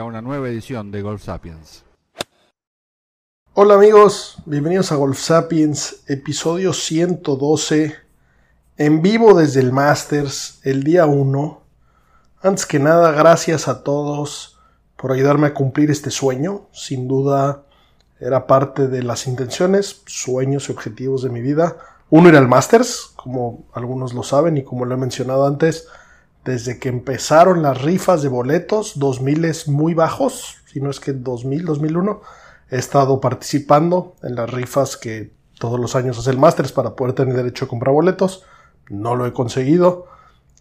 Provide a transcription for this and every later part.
a una nueva edición de Golf Sapiens. Hola amigos, bienvenidos a Golf Sapiens, episodio 112, en vivo desde el Masters, el día 1. Antes que nada, gracias a todos por ayudarme a cumplir este sueño. Sin duda era parte de las intenciones, sueños y objetivos de mi vida. Uno ir al Masters, como algunos lo saben y como lo he mencionado antes, desde que empezaron las rifas de boletos, 2000 es muy bajos, si no es que 2000, 2001, he estado participando en las rifas que todos los años hace el Masters para poder tener derecho a comprar boletos. No lo he conseguido.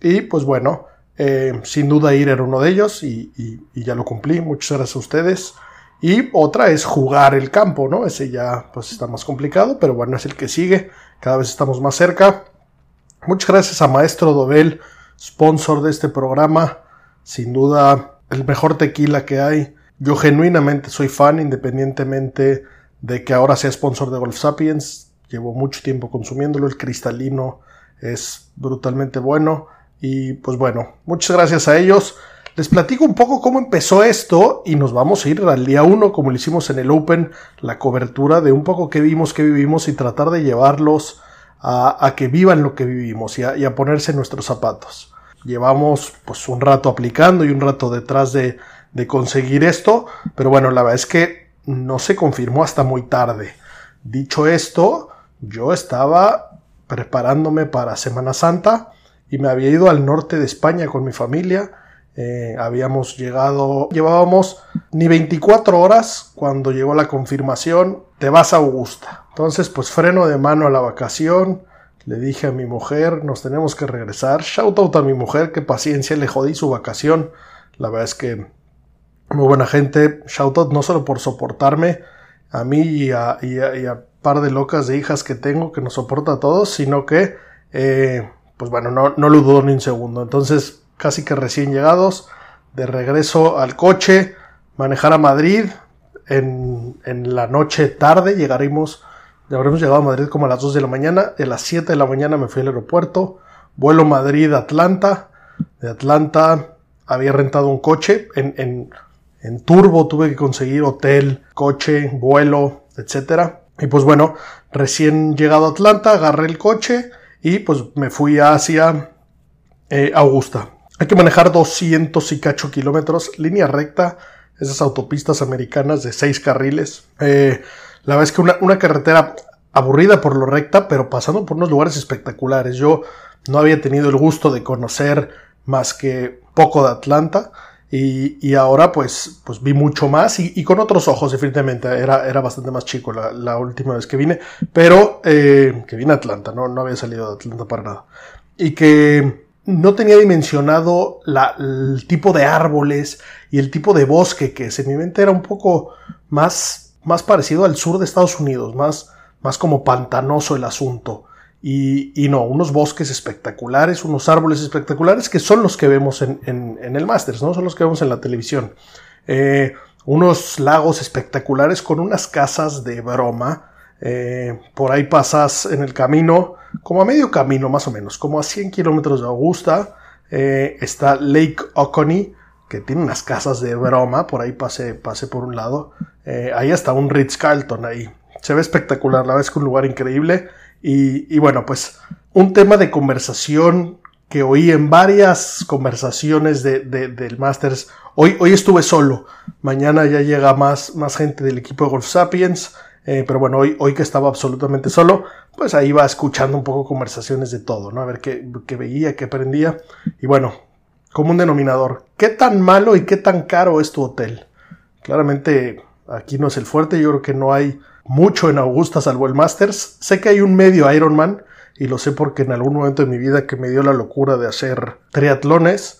Y pues bueno, eh, sin duda ir era uno de ellos y, y, ya lo cumplí. Muchas gracias a ustedes. Y otra es jugar el campo, ¿no? Ese ya pues está más complicado, pero bueno, es el que sigue. Cada vez estamos más cerca. Muchas gracias a Maestro Dobel, sponsor de este programa. Sin duda, el mejor tequila que hay. Yo genuinamente soy fan, independientemente de que ahora sea sponsor de Golf Sapiens. Llevo mucho tiempo consumiéndolo. El cristalino es brutalmente bueno. Y pues bueno, muchas gracias a ellos. Les platico un poco cómo empezó esto y nos vamos a ir al día 1, como lo hicimos en el Open, la cobertura de un poco qué vimos, qué vivimos y tratar de llevarlos a, a que vivan lo que vivimos y a, y a, ponerse nuestros zapatos. Llevamos pues un rato aplicando y un rato detrás de, de conseguir esto, pero bueno, la verdad es que no se confirmó hasta muy tarde. Dicho esto, yo estaba preparándome para Semana Santa y me había ido al norte de España con mi familia. Eh, habíamos llegado, llevábamos ni 24 horas cuando llegó la confirmación, te vas a Augusta. Entonces, pues freno de mano a la vacación, le dije a mi mujer, nos tenemos que regresar. Shout out a mi mujer, que paciencia, le jodí su vacación. La verdad es que muy buena gente. Shout out no solo por soportarme a mí y a, y par de locas de hijas que tengo que nos soporta a todos, sino que, eh, pues bueno, no, no lo dudo ni un segundo. Entonces, casi que recién llegados, de regreso al coche, manejar a Madrid. En, en la noche tarde llegaremos, habremos llegado a Madrid como a las 2 de la mañana. A las 7 de la mañana me fui al aeropuerto. Vuelo Madrid-Atlanta. De Atlanta había rentado un coche. En, en, en turbo tuve que conseguir hotel, coche, vuelo, etcétera. Y pues bueno, recién llegado a Atlanta, agarré el coche y pues me fui hacia eh, Augusta. Hay que manejar 200 y cacho kilómetros, línea recta, esas autopistas americanas de 6 carriles. Eh, la verdad es que una, carretera aburrida por lo recta, pero pasando por unos lugares espectaculares. Yo no había tenido el gusto de conocer más que poco de Atlanta. Y, y, ahora pues, pues vi mucho más y, y, con otros ojos definitivamente era, era bastante más chico la, la última vez que vine pero eh, que vine a Atlanta no, no había salido de Atlanta para nada y que no tenía dimensionado el tipo de árboles y el tipo de bosque que es en mi mente era un poco más, más parecido al sur de Estados Unidos más, más como pantanoso el asunto y, no, unos bosques espectaculares, unos árboles espectaculares que son los que vemos en el Masters, ¿no? Son los que vemos en la televisión. Eh, unos lagos espectaculares con unas casas de broma. Eh, por ahí pasas en el camino, como a medio camino más o menos, como a 100 kilómetros de Augusta, eh, está Lake Oconee, que tiene unas casas de broma. Por ahí pasé, por un lado. ahí está un Ritz Carlton ahí. Se ve espectacular, la verdad es que un lugar increíble. Y, bueno, pues un tema de conversación que oí en varias conversaciones de, del Masters. Hoy, hoy estuve solo. Mañana ya llega más, más gente del equipo de Golf Sapiens. Eh, pero bueno, hoy, hoy que estaba absolutamente solo, pues ahí iba escuchando un poco conversaciones de todo, ¿no? A ver qué, qué veía, qué aprendía. Y bueno, como un denominador, ¿qué tan malo y qué tan caro es tu hotel? Claramente aquí no es el fuerte, yo creo que no hay mucho en Augusta salvo el Masters. Sé que hay un medio Ironman y lo sé porque en algún momento de mi vida que me dio la locura de hacer triatlones,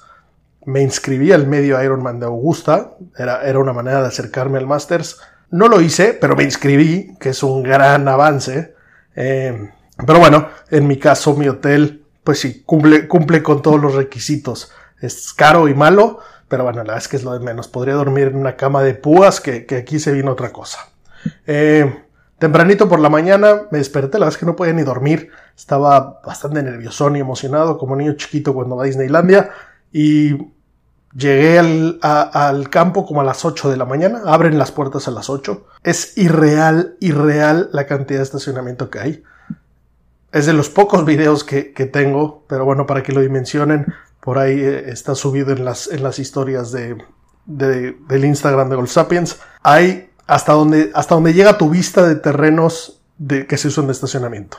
me inscribí al medio Ironman de Augusta, era, era una manera de acercarme al Masters. No lo hice, pero me inscribí, que es un gran avance. Eh, pero bueno, en mi caso, mi hotel, pues sí, cumple, cumple con todos los requisitos. Es caro y malo, pero bueno, la verdad es que es lo de menos. Podría dormir en una cama de púas, que, aquí se vino otra cosa. Eh, tempranito por la mañana me desperté, la verdad es que no podía ni dormir. Estaba bastante nervioso y emocionado, como niño chiquito cuando va a Disneylandia. Y llegué al, campo como a las 8 de la mañana. Abren las puertas a las 8. Es irreal, irreal la cantidad de estacionamiento que hay. Es de los pocos videos que, que tengo, pero bueno, para que lo dimensionen, por ahí eh, está subido en las, en las historias de, de, del Instagram de Gold Sapiens. Hay hasta donde, hasta donde llega tu vista de terrenos que se usan de estacionamiento.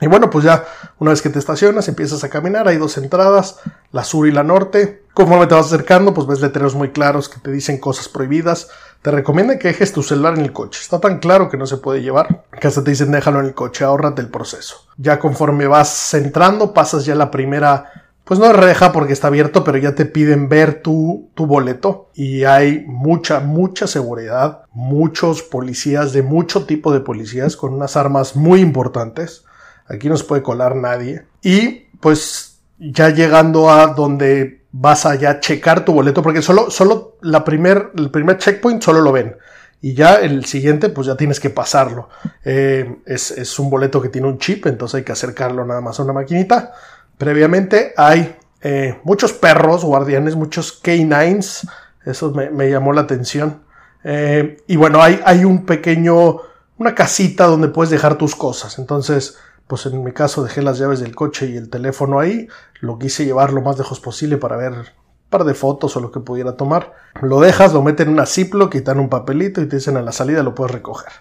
Y bueno, pues ya una vez que te estacionas, empiezas a caminar, hay dos entradas, la sur y la norte. Conforme te vas acercando, pues ves letreros muy claros que te dicen cosas prohibidas. Te recomienda que dejes tu celular en el coche. Está tan claro que no se puede llevar, que hasta te dicen déjalo en el coche, ahórrate el proceso. Ya conforme vas entrando, pasas ya la primera pues no reja porque está abierto, pero ya te piden ver tu, tu boleto y hay mucha, mucha seguridad, muchos policías de mucho tipo de policías con unas armas muy importantes. Aquí no se puede colar nadie. Y pues ya llegando a donde vas a ya checar tu boleto, porque solo, solo la primer, el primer checkpoint solo lo ven. Y ya el siguiente, pues ya tienes que pasarlo. Eh, es, es un boleto que tiene un chip, entonces hay que acercarlo nada más a una maquinita Previamente hay eh, muchos perros guardianes, muchos K9s, eso me, llamó la atención. Eh, y bueno, hay, hay un pequeño, una casita donde puedes dejar tus cosas. Entonces, pues en mi caso dejé las llaves del coche y el teléfono ahí. Lo quise llevar lo más lejos posible para ver un par de fotos o lo que pudiera tomar. Lo dejas, lo meten en una Ziploc, quitan un papelito y te dicen a la salida lo puedes recoger.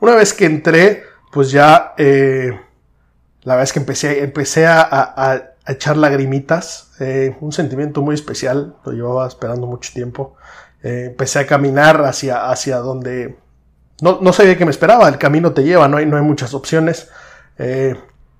Una vez que entré, pues ya eh, la es que empecé, empecé a, echar lagrimitas, eh, un sentimiento muy especial, lo llevaba esperando mucho tiempo. Eh, empecé a caminar hacia, hacia donde no, no sabía qué me esperaba, el camino te lleva, no hay, no hay muchas opciones. Eh,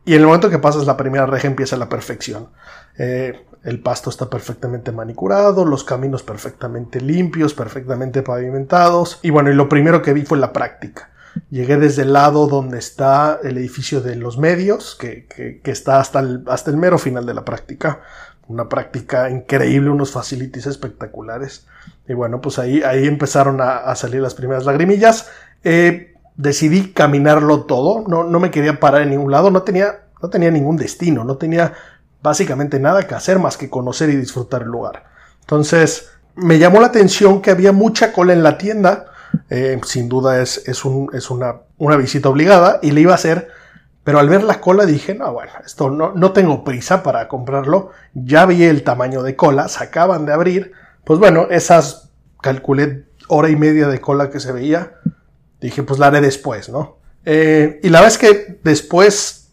y en el momento que pasas la primera reja empieza la perfección. el pasto está perfectamente manicurado, los caminos perfectamente limpios, perfectamente pavimentados. Y bueno, y lo primero que vi fue la práctica. Llegué desde el lado donde está el edificio de los medios, que, que, está hasta el, hasta el mero final de la práctica. Una práctica increíble, unos facilities espectaculares. Y bueno, pues ahí, ahí empezaron a, salir las primeras lagrimillas. Eh, decidí caminarlo todo, no, no me quería parar en ningún lado, no tenía, no tenía ningún destino, no tenía básicamente nada que hacer más que conocer y disfrutar el lugar. Entonces, me llamó la atención que había mucha cola en la tienda eh, sin duda es, es, un, es una, una, visita obligada y le iba a hacer, pero al ver la cola dije, no, bueno, esto no, no tengo prisa para comprarlo, ya vi el tamaño de cola, se acaban de abrir, pues bueno, esas calculé hora y media de cola que se veía, dije, pues la haré después, ¿no? Eh, y la vez que después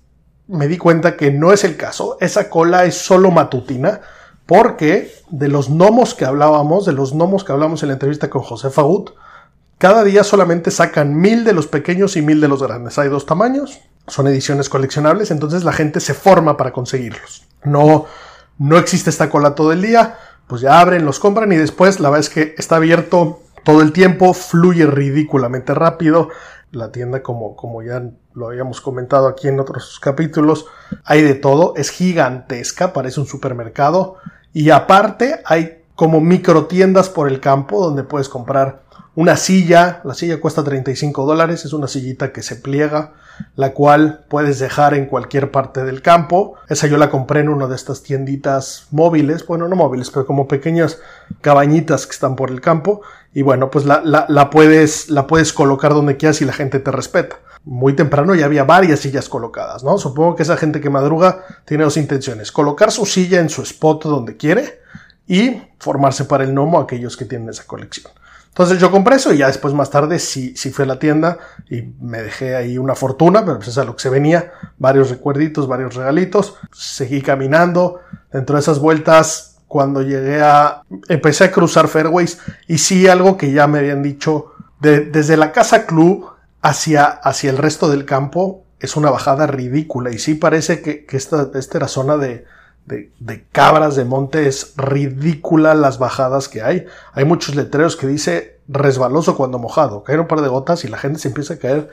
me di cuenta que no es el caso, esa cola es solo matutina, porque de los gnomos que hablábamos, de los gnomos que hablamos en la entrevista con José Fagut, cada día solamente sacan mil de los pequeños y mil de los grandes. Hay dos tamaños, son ediciones coleccionables, entonces la gente se forma para conseguirlos. No, no existe esta cola todo el día, pues ya abren, los compran y después la verdad es que está abierto todo el tiempo, fluye ridículamente rápido. La tienda, como, como ya lo habíamos comentado aquí en otros capítulos, hay de todo, es gigantesca, parece un supermercado. Y aparte hay como micro tiendas por el campo donde puedes comprar una silla, la silla cuesta 35 dólares, es una sillita que se pliega, la cual puedes dejar en cualquier parte del campo. Esa yo la compré en una de estas tienditas móviles, bueno, no móviles, pero como pequeñas cabañitas que están por el campo. Y bueno, pues la, la, puedes, la puedes colocar donde quieras y la gente te respeta. Muy temprano ya había varias sillas colocadas, ¿no? Supongo que esa gente que madruga tiene dos intenciones. Colocar su silla en su spot donde quiere y formarse para el gnomo aquellos que tienen esa colección. Entonces yo compré eso y ya después más tarde sí, sí fui a la tienda y me dejé ahí una fortuna, pero pues es a lo que se venía, varios recuerditos, varios regalitos, seguí caminando, dentro de esas vueltas cuando llegué a, empecé a cruzar fairways y sí algo que ya me habían dicho, desde la casa club hacia, hacia el resto del campo es una bajada ridícula. Y sí parece que, esta, esta era zona de, de, cabras de monte. Es ridícula las bajadas que hay. Hay muchos letreros que dice resbaloso cuando mojado. Caen un par de gotas y la gente se empieza a caer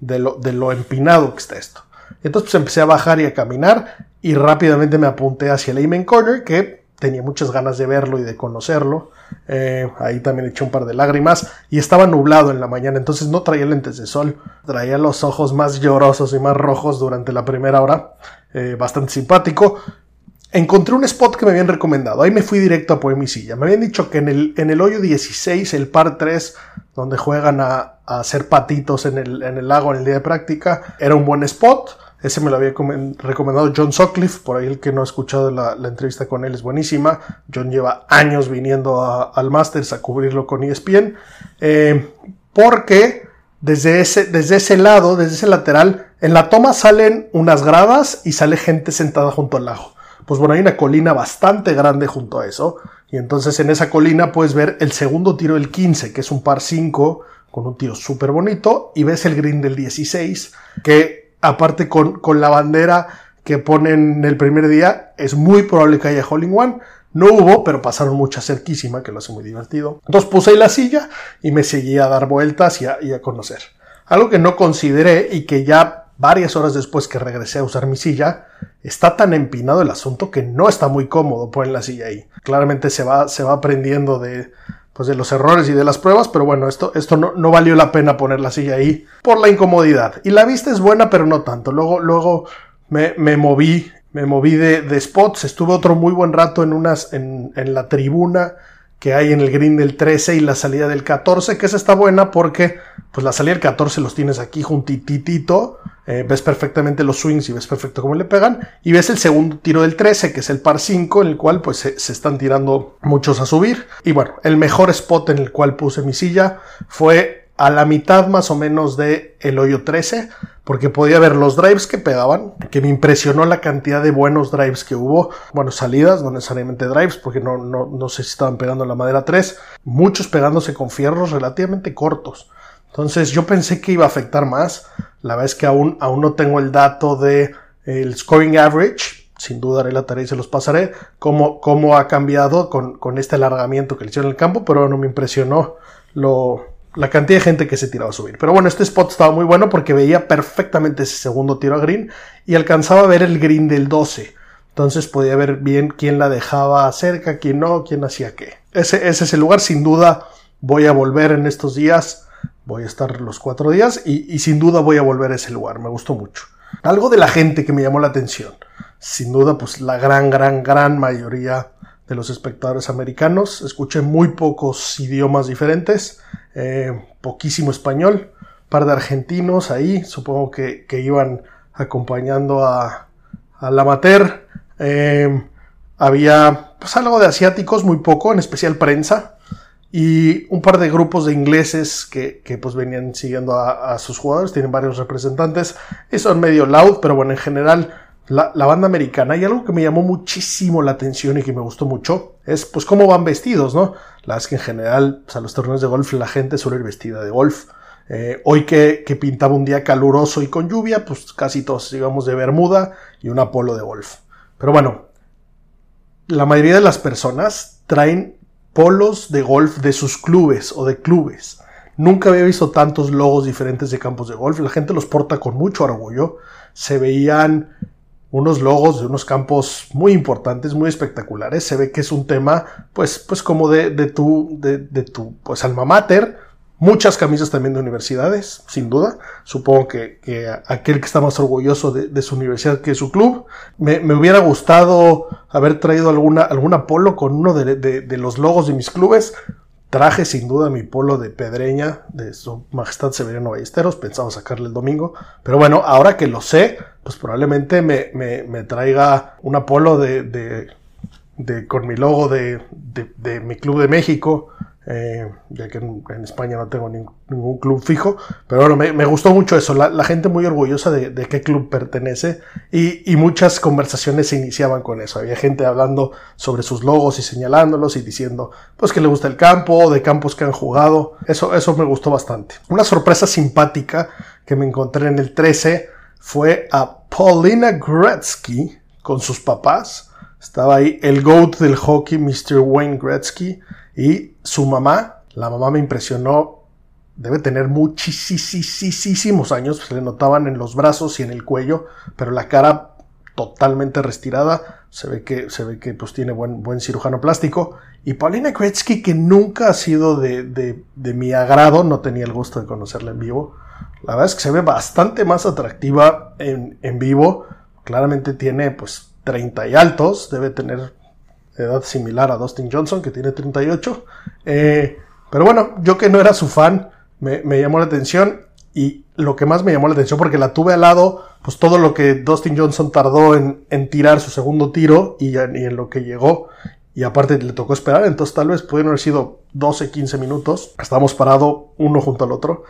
de lo, de lo empinado que está esto. Entonces pues empecé a bajar y a caminar y rápidamente me apunté hacia el Amen Corner que tenía muchas ganas de verlo y de conocerlo. Eh, ahí también eché un par de lágrimas y estaba nublado en la mañana, entonces no traía lentes de sol, traía los ojos más llorosos y más rojos durante la primera hora, eh, bastante simpático. Encontré un spot que me habían recomendado, ahí me fui directo a Poemisilla. Me habían dicho que en el, en el hoyo 16, el par 3, donde juegan a, hacer patitos en el, en el lago en el día de práctica, era un buen spot ese me lo había recomendado John Sutcliffe, por ahí el que no ha escuchado la, entrevista con él es buenísima. John lleva años viniendo al Masters a cubrirlo con ESPN. Eh, porque desde ese, desde ese lado, desde ese lateral, en la toma salen unas gradas y sale gente sentada junto al lago. Pues bueno, hay una colina bastante grande junto a eso. Y entonces en esa colina puedes ver el segundo tiro del 15, que es un par 5 con un tiro súper bonito. Y ves el green del 16, que aparte con, la bandera que ponen el primer día, es muy probable que haya Hole One. No hubo, pero pasaron mucha cerquísima, que lo hace muy divertido. Entonces puse la silla y me seguí a dar vueltas y a, y a conocer. Algo que no consideré y que ya varias horas después que regresé a usar mi silla, está tan empinado el asunto que no está muy cómodo poner la silla ahí. Claramente se va, se va aprendiendo de, pues de los errores y de las pruebas, pero bueno, esto, esto no, valió la pena poner la silla ahí por la incomodidad. Y la vista es buena, pero no tanto. Luego, luego me, me moví, me moví de, de, spots, estuve otro muy buen rato en unas, en, en la tribuna que hay en el green del 13 y la salida del 14, que esa está buena porque pues la salida del 14 los tienes aquí juntititito, eh, ves perfectamente los swings y ves perfecto cómo le pegan, y ves el segundo tiro del 13, que es el par 5, en el cual pues se, se, están tirando muchos a subir. Y bueno, el mejor spot en el cual puse mi silla fue a la mitad más o menos de el hoyo 13, porque podía ver los drives que pegaban, que me impresionó la cantidad de buenos drives que hubo, bueno, salidas, no necesariamente drives, porque no, no, no sé si estaban pegando la madera 3, muchos pegándose con fierros relativamente cortos. Entonces yo pensé que iba a afectar más, la verdad es que aún, aún no tengo el dato de el scoring average, sin duda haré la tarea y se los pasaré, cómo, cómo ha cambiado con, con este alargamiento que le hicieron en el campo, pero no me impresionó lo, la cantidad de gente que se tiraba a subir. Pero bueno, este spot estaba muy bueno porque veía perfectamente ese segundo tiro a green y alcanzaba a ver el green del 12. Entonces podía ver bien quién la dejaba cerca, quién no, quién hacía qué. Ese, ese es el lugar, sin duda voy a volver en estos días. Voy a estar los cuatro días y, sin duda voy a volver a ese lugar. Me gustó mucho. Algo de la gente que me llamó la atención. Sin duda, pues la gran, gran, gran mayoría de los espectadores americanos. Escuché muy pocos idiomas diferentes, eh, poquísimo español, par de argentinos ahí, supongo que, iban acompañando a, al amateur. Eh, había pues algo de asiáticos, muy poco, en especial prensa. Y un par de grupos de ingleses que, pues venían siguiendo a, a, sus jugadores, tienen varios representantes y son medio loud, pero bueno, en general la, banda americana. Y algo que me llamó muchísimo la atención y que me gustó mucho es pues cómo van vestidos, ¿no? La verdad es que en general, pues, a los torneos de golf la gente suele ir vestida de golf. Eh, hoy que, que, pintaba un día caluroso y con lluvia, pues casi todos íbamos de bermuda y un polo de golf. Pero bueno, la mayoría de las personas traen polos de golf de sus clubes o de clubes. Nunca había visto tantos logos diferentes de campos de golf. La gente los porta con mucho orgullo. Se veían unos logos de unos campos muy importantes, muy espectaculares. Se ve que es un tema, pues, pues como de, tu, de, tu, pues, alma mater. Muchas camisas también de universidades, sin duda. Supongo que, que aquel que está más orgulloso de, de, su universidad que su club. Me, me, hubiera gustado haber traído alguna, alguna polo con uno de, de los logos de mis clubes. Traje sin duda mi polo de pedreña de su majestad Severiano Ballesteros, pensaba sacarle el domingo, pero bueno, ahora que lo sé, pues probablemente me, me, me traiga un polo de, de, de, con mi logo de, de mi club de México, eh, ya que en, España no tengo ningún club fijo, pero bueno, me, gustó mucho eso, la, gente muy orgullosa de, qué club pertenece y, muchas conversaciones se iniciaban con eso, había gente hablando sobre sus logos y señalándolos y diciendo pues que le gusta el campo, de campos que han jugado, eso, eso me gustó bastante. Una sorpresa simpática que me encontré en el 13 fue a Paulina Gretzky con sus papás, Estaba ahí el GOAT del hockey, Mr. Wayne Gretzky, y su mamá. La mamá me impresionó. Debe tener muchísimos años, se le notaban en los brazos y en el cuello, pero la cara totalmente retirada. Se ve que, se ve que pues, tiene buen, buen cirujano plástico. Y Paulina Gretzky, que nunca ha sido de, de, mi agrado, no tenía el gusto de conocerla en vivo. La verdad es que se ve bastante más atractiva en, en vivo. Claramente tiene pues 30 y altos, debe tener edad similar a Dustin Johnson, que tiene 38. Eh, pero bueno, yo que no era su fan, me, me, llamó la atención. Y lo que más me llamó la atención, porque la tuve al lado, pues todo lo que Dustin Johnson tardó en, en tirar su segundo tiro y, en lo que llegó. Y aparte le tocó esperar, entonces tal vez pudieron haber sido 12, 15 minutos. Estábamos parados uno junto al otro.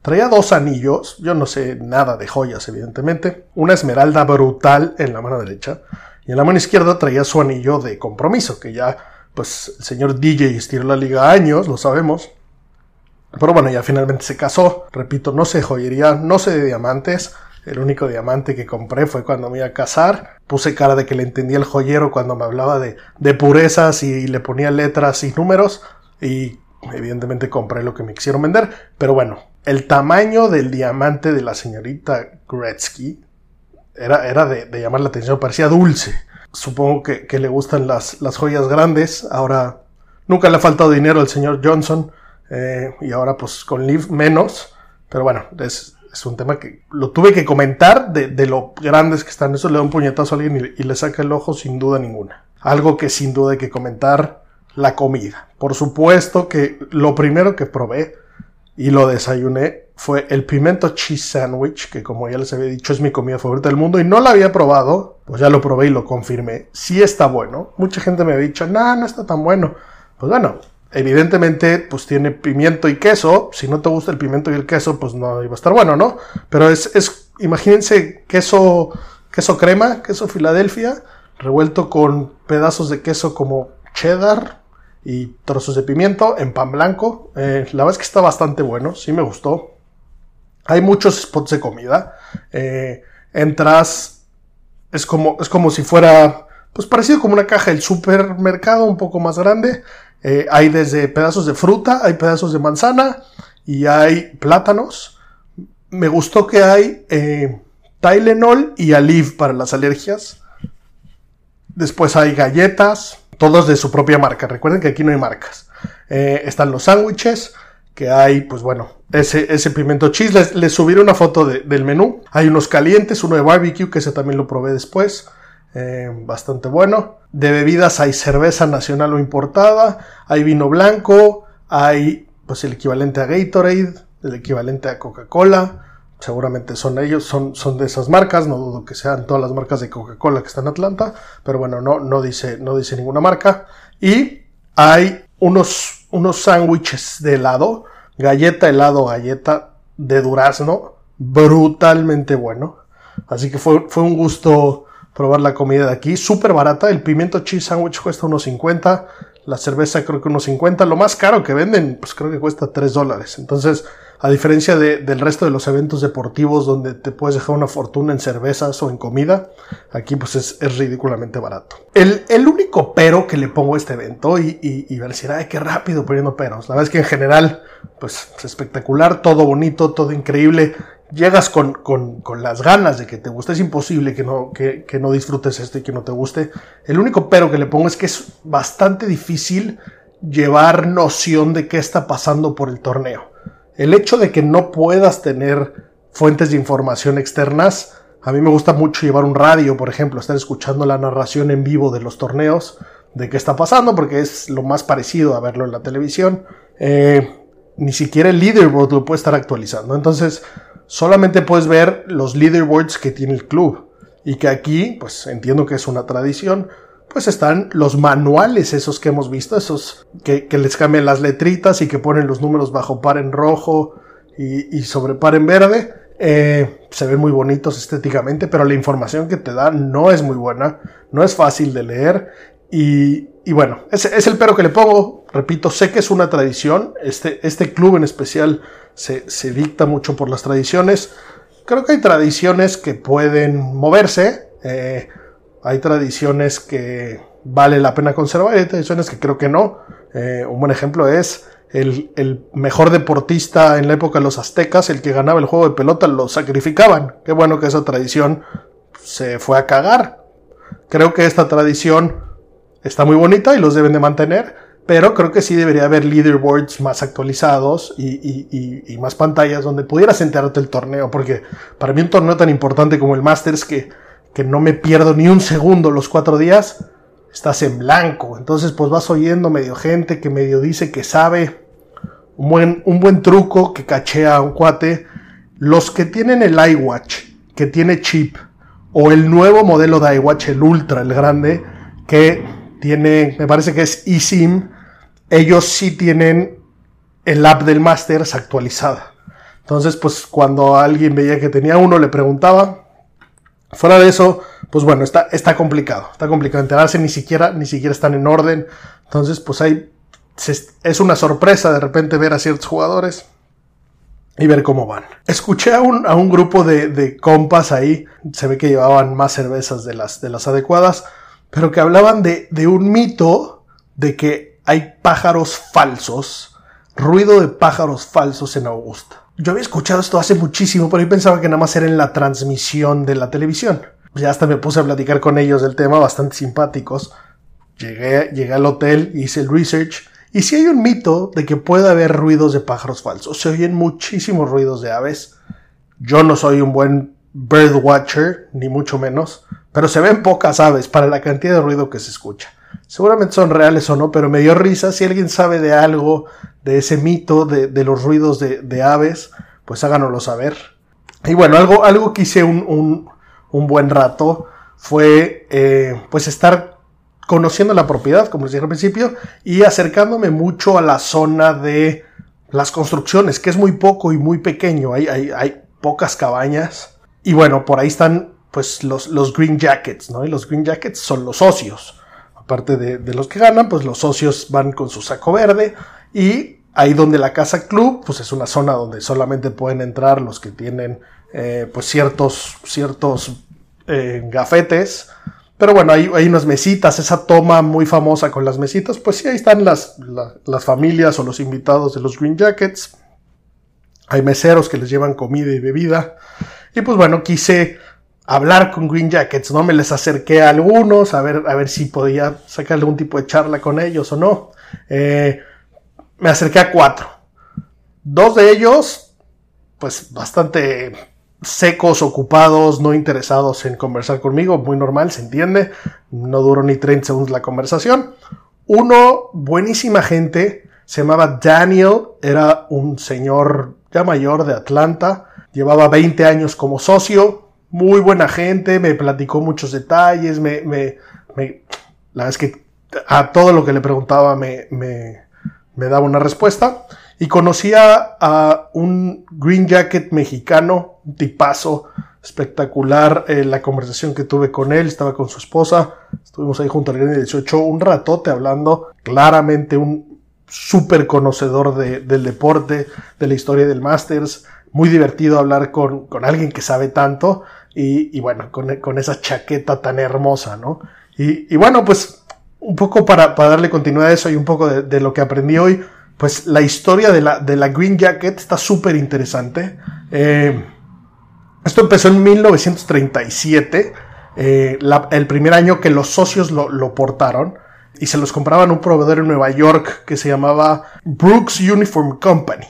Traía dos anillos, yo no sé nada de joyas, evidentemente. Una esmeralda brutal en la mano derecha. Y en la mano izquierda traía su anillo de compromiso, que ya, pues, el señor DJ estiró la liga años, lo sabemos. Pero bueno, ya finalmente se casó. Repito, no sé joyería, no sé de diamantes. El único diamante que compré fue cuando me iba a casar. Puse cara de que le entendía el joyero cuando me hablaba de, de purezas y le ponía letras y números. Y evidentemente compré lo que me quisieron vender. Pero bueno, el tamaño del diamante de la señorita Gretzky era, era de, llamar la atención, parecía dulce. Supongo que, le gustan las, las, joyas grandes. Ahora, nunca le ha faltado dinero al señor Johnson. Eh, y ahora, pues con Liv menos. Pero bueno, es, es un tema que lo tuve que comentar de, de, lo grandes que están. Eso le da un puñetazo a alguien y, le saca el ojo sin duda ninguna. Algo que sin duda hay que comentar, la comida. Por supuesto que lo primero que probé y lo desayuné fue el pimento cheese sandwich, que como ya les había dicho es mi comida favorita del mundo y no la había probado, pues ya lo probé y lo confirmé. Sí está bueno. Mucha gente me ha dicho, no, no está tan bueno. Pues bueno, evidentemente pues tiene pimiento y queso. Si no te gusta el pimiento y el queso, pues no iba a estar bueno, ¿no? Pero es, es imagínense queso, queso crema, queso Filadelfia, revuelto con pedazos de queso como cheddar, y trozos de pimiento en pan blanco. Eh, la verdad es que está bastante bueno, sí me gustó. Hay muchos spots de comida. Eh, entras, es como, es como si fuera, pues parecido como una caja del supermercado, un poco más grande. Eh, hay desde pedazos de fruta, hay pedazos de manzana y hay plátanos. Me gustó que hay Tylenol y Aliv para las alergias. Después hay galletas, todos de su propia marca. Recuerden que aquí no hay marcas. Eh, están los sándwiches, que hay, pues bueno, ese, ese pimiento cheese. Les, subiré una foto del menú. Hay unos calientes, uno de barbecue, que ese también lo probé después. Eh, bastante bueno. De bebidas hay cerveza nacional o importada, hay vino blanco, hay pues el equivalente a Gatorade, el equivalente a Coca-Cola, seguramente son ellos, son, son de esas marcas, no dudo que sean todas las marcas de Coca-Cola que están en Atlanta, pero bueno, no, no, dice, no dice ninguna marca. Y hay unos, unos sándwiches de helado, galleta, helado, galleta de durazno, brutalmente bueno. Así que fue, fue un gusto probar la comida de aquí, súper barata, el pimiento cheese sandwich cuesta unos 50, la cerveza creo que unos 50, lo más caro que venden, pues creo que cuesta 3 dólares. Entonces, a diferencia del resto de los eventos deportivos donde te puedes dejar una fortuna en cervezas o en comida, aquí pues es, ridículamente barato. El, único pero que le pongo a este evento y, y, ver si ay, qué rápido poniendo peros. La verdad es que en general, pues es espectacular, todo bonito, todo increíble. Llegas con, las ganas de que te guste. Es imposible que no, que, que no disfrutes esto y que no te guste. El único pero que le pongo es que es bastante difícil llevar noción de qué está pasando por el torneo el hecho de que no puedas tener fuentes de información externas, a mí me gusta mucho llevar un radio, por ejemplo, estar escuchando la narración en vivo de los torneos, de qué está pasando, porque es lo más parecido a verlo en la televisión. Eh, ni siquiera el leaderboard lo puede estar actualizando. Entonces, solamente puedes ver los leaderboards que tiene el club. Y que aquí, pues entiendo que es una tradición, pues están los manuales esos que hemos visto, esos que, les cambian las letritas y que ponen los números bajo par en rojo y, sobre par en verde. Eh, se ven muy bonitos estéticamente, pero la información que te dan no es muy buena, no es fácil de leer y, bueno, ese es el pero que le pongo. Repito, sé que es una tradición, este, este club en especial se, se dicta mucho por las tradiciones. Creo que hay tradiciones que pueden moverse. Eh, hay tradiciones que vale la pena conservar y hay tradiciones que creo que no. Eh, un buen ejemplo es el, mejor deportista en la época de los aztecas, el que ganaba el juego de pelota, lo sacrificaban. Qué bueno que esa tradición se fue a cagar. Creo que esta tradición está muy bonita y los deben de mantener, pero creo que sí debería haber leaderboards más actualizados y, y, más pantallas donde pudieras enterarte el torneo, porque para mí un torneo tan importante como el Masters, que, que no me pierdo ni un segundo los cuatro días, estás en blanco. Entonces pues vas oyendo medio gente que medio dice que sabe un buen, un buen truco que cachea un cuate. Los que tienen el iWatch, que tiene chip, o el nuevo modelo de iWatch, el Ultra, el grande, que tiene, me parece que es eSIM, ellos sí tienen el app del Masters actualizada. Entonces, pues cuando alguien veía que tenía uno, le preguntaba. Fuera de eso, pues bueno, está, está complicado. Está complicado enterarse, ni siquiera, ni siquiera están en orden. Entonces, pues hay, es una sorpresa de repente ver a ciertos jugadores y ver cómo van. Escuché a un, a un grupo de, de, compas ahí, se ve que llevaban más cervezas de las, de las adecuadas, pero que hablaban de, de un mito de que hay pájaros falsos, ruido de pájaros falsos en Augusta. Yo había escuchado esto hace muchísimo, pero yo pensaba que nada más era en la transmisión de la televisión. Ya hasta me puse a platicar con ellos del tema, bastante simpáticos. Llegué, llegué al hotel, hice el research. Y si hay un mito de que puede haber ruidos de pájaros falsos, se oyen muchísimos ruidos de aves. Yo no soy un buen bird watcher, ni mucho menos, pero se ven pocas aves para la cantidad de ruido que se escucha. Seguramente son reales o no, pero me dio risa. Si alguien sabe de algo, de ese mito, de, los ruidos de, aves, pues háganoslo saber. Y bueno, algo, algo que hice un, un, un buen rato fue eh, pues estar conociendo la propiedad, como les dije al principio, y acercándome mucho a la zona de las construcciones, que es muy poco y muy pequeño. Hay, hay, hay pocas cabañas. Y bueno, por ahí están pues los, los Green Jackets, ¿no? Y los Green Jackets son los socios aparte de, de, los que ganan, pues los socios van con su saco verde y ahí donde la casa club, pues es una zona donde solamente pueden entrar los que tienen eh, pues ciertos, ciertos eh, gafetes. Pero bueno, hay, hay, unas mesitas, esa toma muy famosa con las mesitas, pues sí, ahí están las, la, las familias o los invitados de los Green Jackets. Hay meseros que les llevan comida y bebida. Y pues bueno, quise hablar con Green Jackets, ¿no? Me les acerqué a algunos a ver, a ver si podía sacar algún tipo de charla con ellos o no. Eh, me acerqué a cuatro. Dos de ellos, pues bastante secos, ocupados, no interesados en conversar conmigo, muy normal, se entiende. No duró ni 30 segundos la conversación. Uno, buenísima gente, se llamaba Daniel, era un señor ya mayor de Atlanta, llevaba 20 años como socio, muy buena gente, me platicó muchos detalles, me, me, la verdad es que a todo lo que le preguntaba me, me, me daba una respuesta. Y conocía a un Green Jacket mexicano, un tipazo espectacular. Eh, la conversación que tuve con él, estaba con su esposa, estuvimos ahí junto al Green 18, un ratote hablando, claramente un súper conocedor de, del deporte, de la historia del Masters. Muy divertido hablar con, con alguien que sabe tanto. Y, y bueno, con, con, esa chaqueta tan hermosa, ¿no? Y, y bueno, pues un poco para, para, darle continuidad a eso y un poco de, de, lo que aprendí hoy, pues la historia de la, de la Green Jacket está súper interesante. Eh, esto empezó en 1937, eh, la, el primer año que los socios lo, lo, portaron y se los compraban un proveedor en Nueva York que se llamaba Brooks Uniform Company.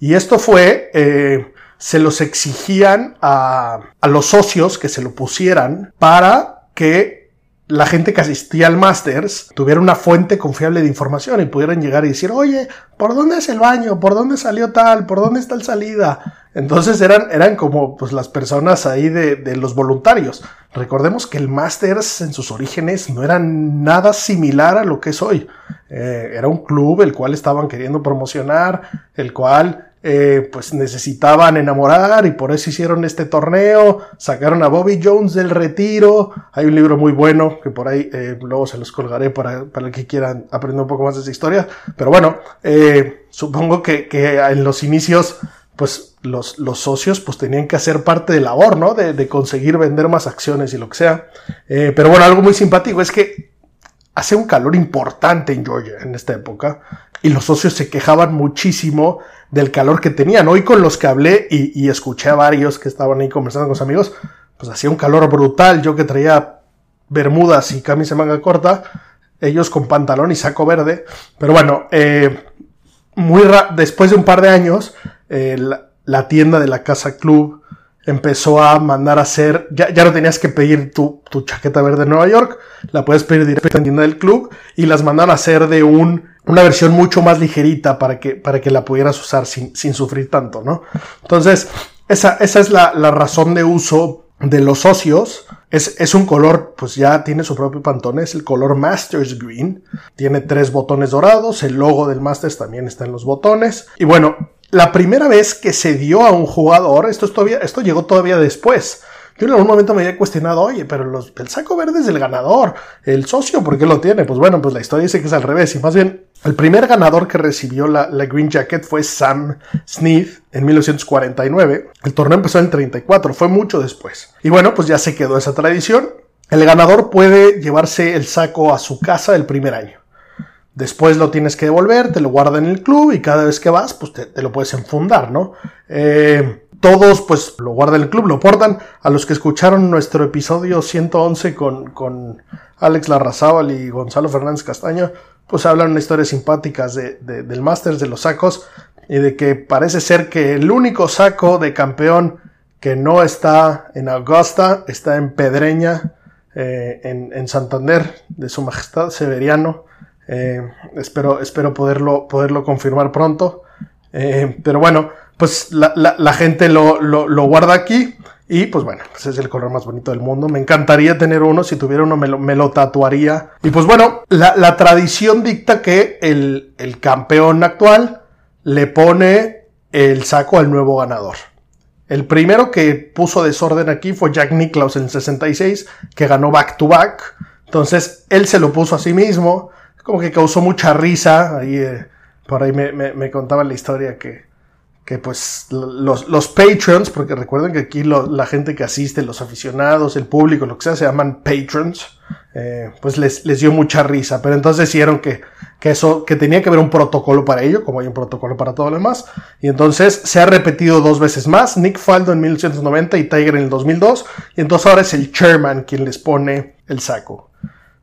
Y esto fue eh, se los exigían a, a los socios que se lo pusieran para que la gente que asistía al Masters tuviera una fuente confiable de información y pudieran llegar y decir, oye, ¿por dónde es el baño? ¿Por dónde salió tal? ¿Por dónde está el salida? Entonces eran, eran como pues las personas ahí de, de los voluntarios. Recordemos que el Masters en sus orígenes no era nada similar a lo que es hoy. Eh, era un club el cual estaban queriendo promocionar, el cual eh, pues necesitaban enamorar y por eso hicieron este torneo, sacaron a Bobby Jones del retiro, hay un libro muy bueno que por ahí eh, luego se los colgaré para, para el que quieran aprender un poco más de esa historia, pero bueno, eh, supongo que, en los inicios pues los, los, socios pues tenían que hacer parte de labor, ¿no? De, de conseguir vender más acciones y lo que sea. Pero bueno, algo muy simpático es que hace un calor importante en Georgia en esta época y los socios se quejaban muchísimo del calor que tenían. Hoy con los que hablé y, escuché a varios que estaban ahí conversando con sus amigos, pues hacía un calor brutal. Yo que traía bermudas y camisa manga corta, ellos con pantalón y saco verde. Pero bueno, eh, muy después de un par de años, eh, la, tienda de la Casa Club empezó a mandar a hacer, ya, ya no tenías que pedir tu, tu, chaqueta verde en Nueva York, la puedes pedir directamente en la tienda del club y las mandaron a hacer de un, una versión mucho más ligerita para que, para que la pudieras usar sin, sin sufrir tanto, ¿no? Entonces, esa, esa es la, la razón de uso de los socios. Es, es, un color, pues ya tiene su propio pantone, es el color Masters Green. Tiene tres botones dorados, el logo del Masters también está en los botones. Y bueno, la primera vez que se dio a un jugador, esto, es todavía, esto llegó todavía después. Yo en algún momento me había cuestionado, oye, pero los, el saco verde es del ganador, el socio, ¿por qué lo tiene? Pues bueno, pues la historia dice que es al revés, y más bien el primer ganador que recibió la, Green Jacket fue Sam Snead en 1949. El torneo empezó en 34, fue mucho después. Y bueno, pues ya se quedó esa tradición. El ganador puede llevarse el saco a su casa el primer año. Después lo tienes que devolver, te lo guarda en el club y cada vez que vas, pues te, lo puedes enfundar, ¿no? Eh, todos, pues lo guardan en el club, lo portan. A los que escucharon nuestro episodio 111 con, con Alex Larrazábal y Gonzalo Fernández Castaño, pues hablan historias simpáticas de, del Masters de los sacos y de que parece ser que el único saco de campeón que no está en Augusta está en Pedreña, eh, en, Santander, de Su Majestad Severiano. Eh, espero, espero poderlo, poderlo confirmar pronto. Eh, pero bueno, pues la, gente lo, lo, guarda aquí. Y pues bueno, ese es el color más bonito del mundo. Me encantaría tener uno. Si tuviera uno, me lo, me lo tatuaría. Y pues bueno, la, tradición dicta que el, el campeón actual le pone el saco al nuevo ganador. El primero que puso desorden aquí fue Jack Nicklaus en el 66, que ganó back to back. Entonces él se lo puso a sí mismo. Como que causó mucha risa. Ahí, eh, por ahí me, me, contaban la historia que, que pues los, los patrons, porque recuerden que aquí la gente que asiste, los aficionados, el público, lo que sea, se llaman patrons, eh, pues les, les, dio mucha risa. Pero entonces dijeron que, que eso, que tenía que haber un protocolo para ello, como hay un protocolo para todo lo demás. Y entonces se ha repetido dos veces más, Nick Faldo en 1990 y Tiger en el 2002. Y entonces ahora es el chairman quien les pone el saco.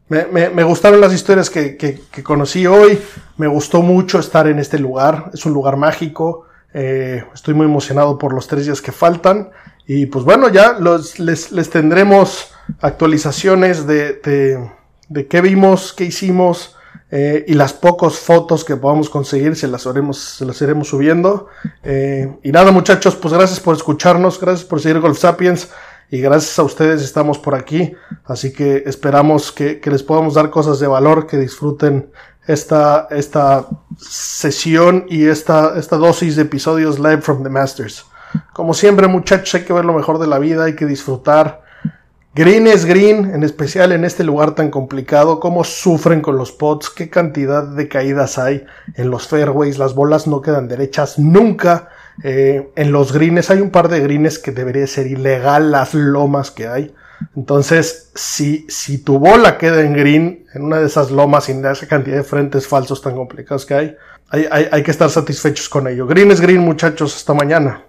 Me, me, me gustaron las historias que, que, que conocí hoy. Me gustó mucho estar en este lugar. Es un lugar mágico. Eh, estoy muy emocionado por los tres días que faltan. Y pues bueno, ya los, les, les tendremos actualizaciones de, de, de, qué vimos, qué hicimos eh, y las pocas fotos que podamos conseguir se las, haremos, se las iremos subiendo. Eh, y nada muchachos, pues gracias por escucharnos, gracias por seguir Golf Sapiens y gracias a ustedes estamos por aquí. Así que esperamos que, les podamos dar cosas de valor, que disfruten esta, esta sesión y esta, esta dosis de episodios live from the Masters. Como siempre, muchachos, hay que ver lo mejor de la vida, hay que disfrutar. Green es green, en especial en este lugar tan complicado, cómo sufren con los pots, qué cantidad de caídas hay en los fairways, las bolas no quedan derechas nunca. Eh, en los greens hay un par de greens que debería ser ilegal las lomas que hay. Entonces, si, si tu bola queda en green, en una de esas lomas sin esa cantidad de frentes falsos tan complicados que hay, hay, hay, hay que estar satisfechos con ello. Green es green, muchachos. Hasta mañana.